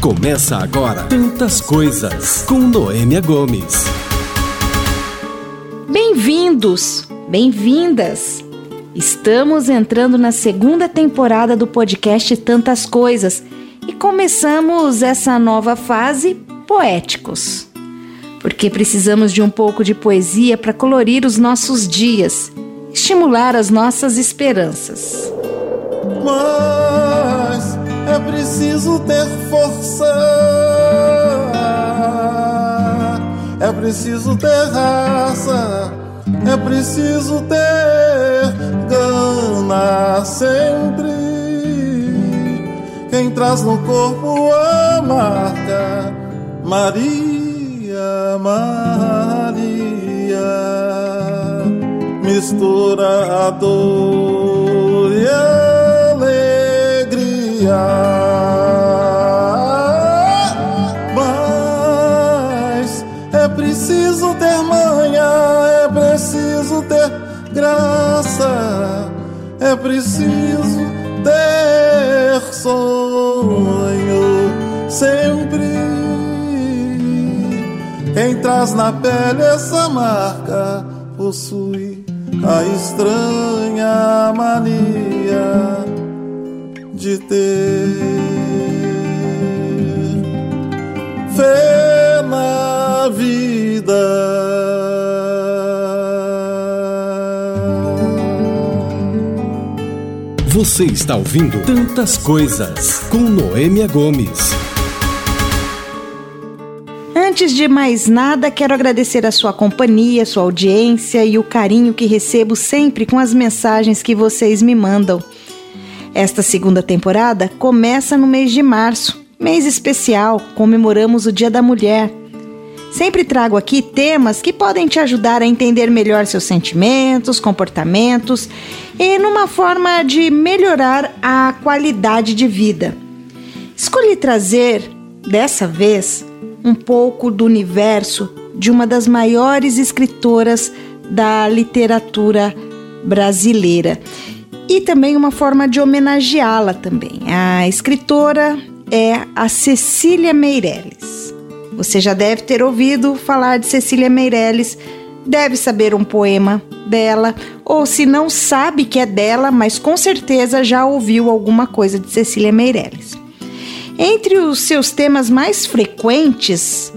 Começa agora Tantas Coisas com Noêmia Gomes. Bem-vindos, bem-vindas. Estamos entrando na segunda temporada do podcast Tantas Coisas e começamos essa nova fase poéticos. Porque precisamos de um pouco de poesia para colorir os nossos dias, estimular as nossas esperanças. Mas preciso ter força, é preciso ter raça, é preciso ter gana sempre. Quem traz no corpo a marca Maria, Maria, mistura a dor e a alegria. É preciso ter sonho sempre. Quem traz na pele essa marca possui a estranha mania de ter fé na vida. Você está ouvindo Tantas Coisas com Noêmia Gomes. Antes de mais nada, quero agradecer a sua companhia, sua audiência e o carinho que recebo sempre com as mensagens que vocês me mandam. Esta segunda temporada começa no mês de março, mês especial, comemoramos o Dia da Mulher. Sempre trago aqui temas que podem te ajudar a entender melhor seus sentimentos, comportamentos e numa forma de melhorar a qualidade de vida. Escolhi trazer, dessa vez, um pouco do universo de uma das maiores escritoras da literatura brasileira e também uma forma de homenageá-la também. A escritora é a Cecília Meirelles. Você já deve ter ouvido falar de Cecília Meirelles, deve saber um poema dela, ou se não sabe que é dela, mas com certeza já ouviu alguma coisa de Cecília Meirelles. Entre os seus temas mais frequentes,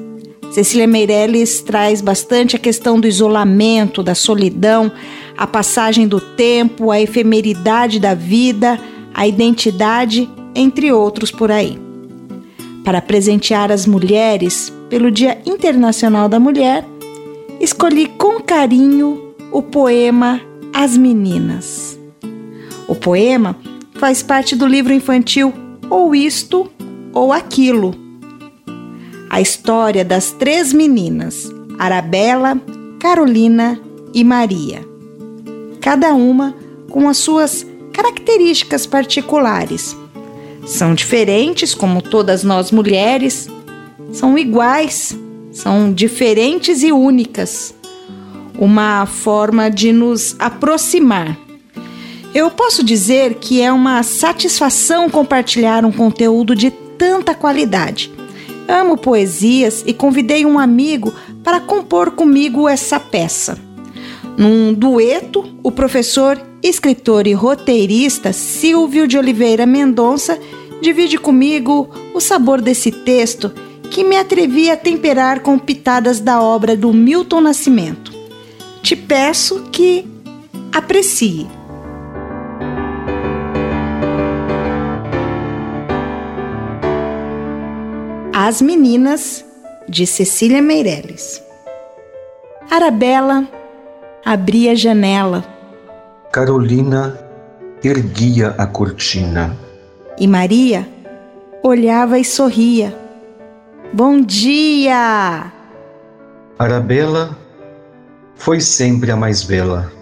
Cecília Meirelles traz bastante a questão do isolamento, da solidão, a passagem do tempo, a efemeridade da vida, a identidade, entre outros por aí. Para presentear as mulheres pelo Dia Internacional da Mulher, escolhi com carinho o poema As Meninas. O poema faz parte do livro infantil Ou Isto ou Aquilo. A história das três meninas, Arabella, Carolina e Maria. Cada uma com as suas características particulares. São diferentes, como todas nós mulheres, são iguais, são diferentes e únicas. Uma forma de nos aproximar. Eu posso dizer que é uma satisfação compartilhar um conteúdo de tanta qualidade. Amo poesias e convidei um amigo para compor comigo essa peça. Num dueto, o professor, escritor e roteirista Silvio de Oliveira Mendonça divide comigo o sabor desse texto que me atrevi a temperar com pitadas da obra do Milton Nascimento. Te peço que aprecie. As Meninas, de Cecília Meirelles. Arabella abria a janela. Carolina erguia a cortina. E Maria olhava e sorria. Bom dia! Arabella foi sempre a mais bela.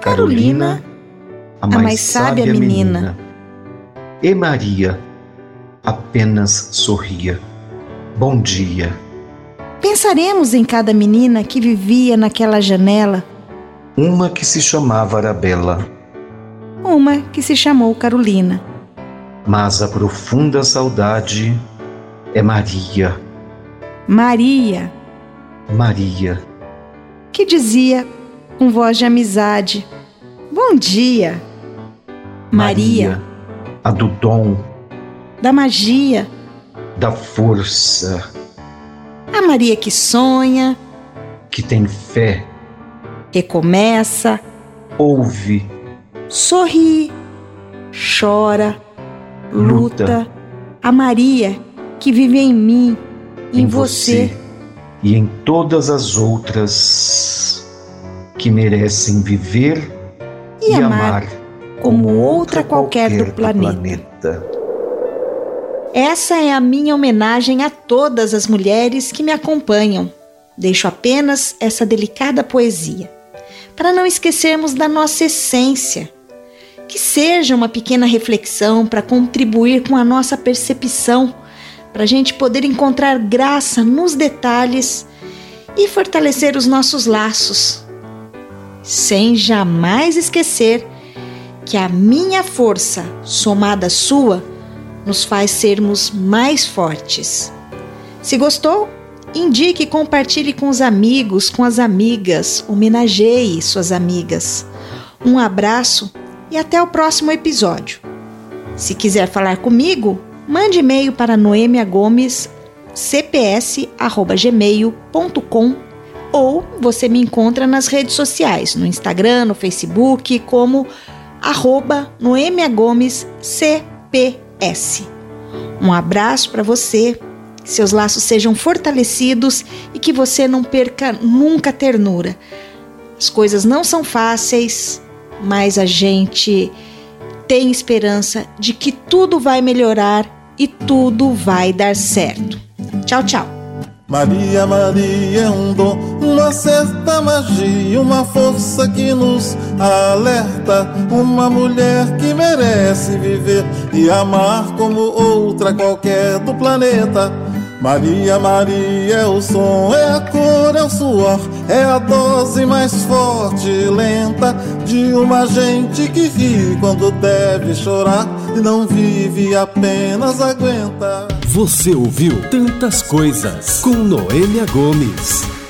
Carolina, a mais, a mais sábia, sábia menina. menina. E Maria apenas sorria. Bom dia. Pensaremos em cada menina que vivia naquela janela. Uma que se chamava Arabella. Uma que se chamou Carolina. Mas a profunda saudade é Maria. Maria, Maria, que dizia com voz de amizade: Bom dia. Maria, a do dom, da magia, da força, a Maria que sonha, que tem fé, recomeça, ouve, sorri, chora, luta. Luta. A Maria que vive em mim, em, você. e em todas as outras que merecem viver E e, amar amar como outra qualquer do planeta. planeta. Essa é a minha homenagem a todas as mulheres que me acompanham. Deixo apenas essa delicada poesia, para não esquecermos da nossa essência. Que seja uma pequena reflexão para contribuir com a nossa percepção, para a gente poder encontrar graça nos detalhes e fortalecer os nossos laços. Sem jamais esquecer que a minha força, somada à sua, nos faz sermos mais fortes. Se gostou, indique e compartilhe com os amigos, com as amigas, homenageie suas amigas. Um abraço e até o próximo episódio. Se quiser falar comigo, mande e-mail para noemiagomescps@gmail.com ou você me encontra nas redes sociais, no Instagram, no Facebook, como arroba Noêmia Gomes CPS. Um abraço para você, que seus laços sejam fortalecidos e que você não perca nunca a ternura. As coisas não são fáceis, mas a gente tem esperança de que tudo vai melhorar e tudo vai dar certo. Tchau, tchau. Maria, Maria é um dom, uma certa magia, uma força que nos alerta. Uma mulher que merece viver e amar como outra qualquer do planeta. Maria, Maria é o som, é a cor, é o suor, é a dose mais forte e lenta de uma gente que ri quando deve chorar e não vive, apenas aguenta. Você ouviu Tantas Coisas com Noêmia Gomes.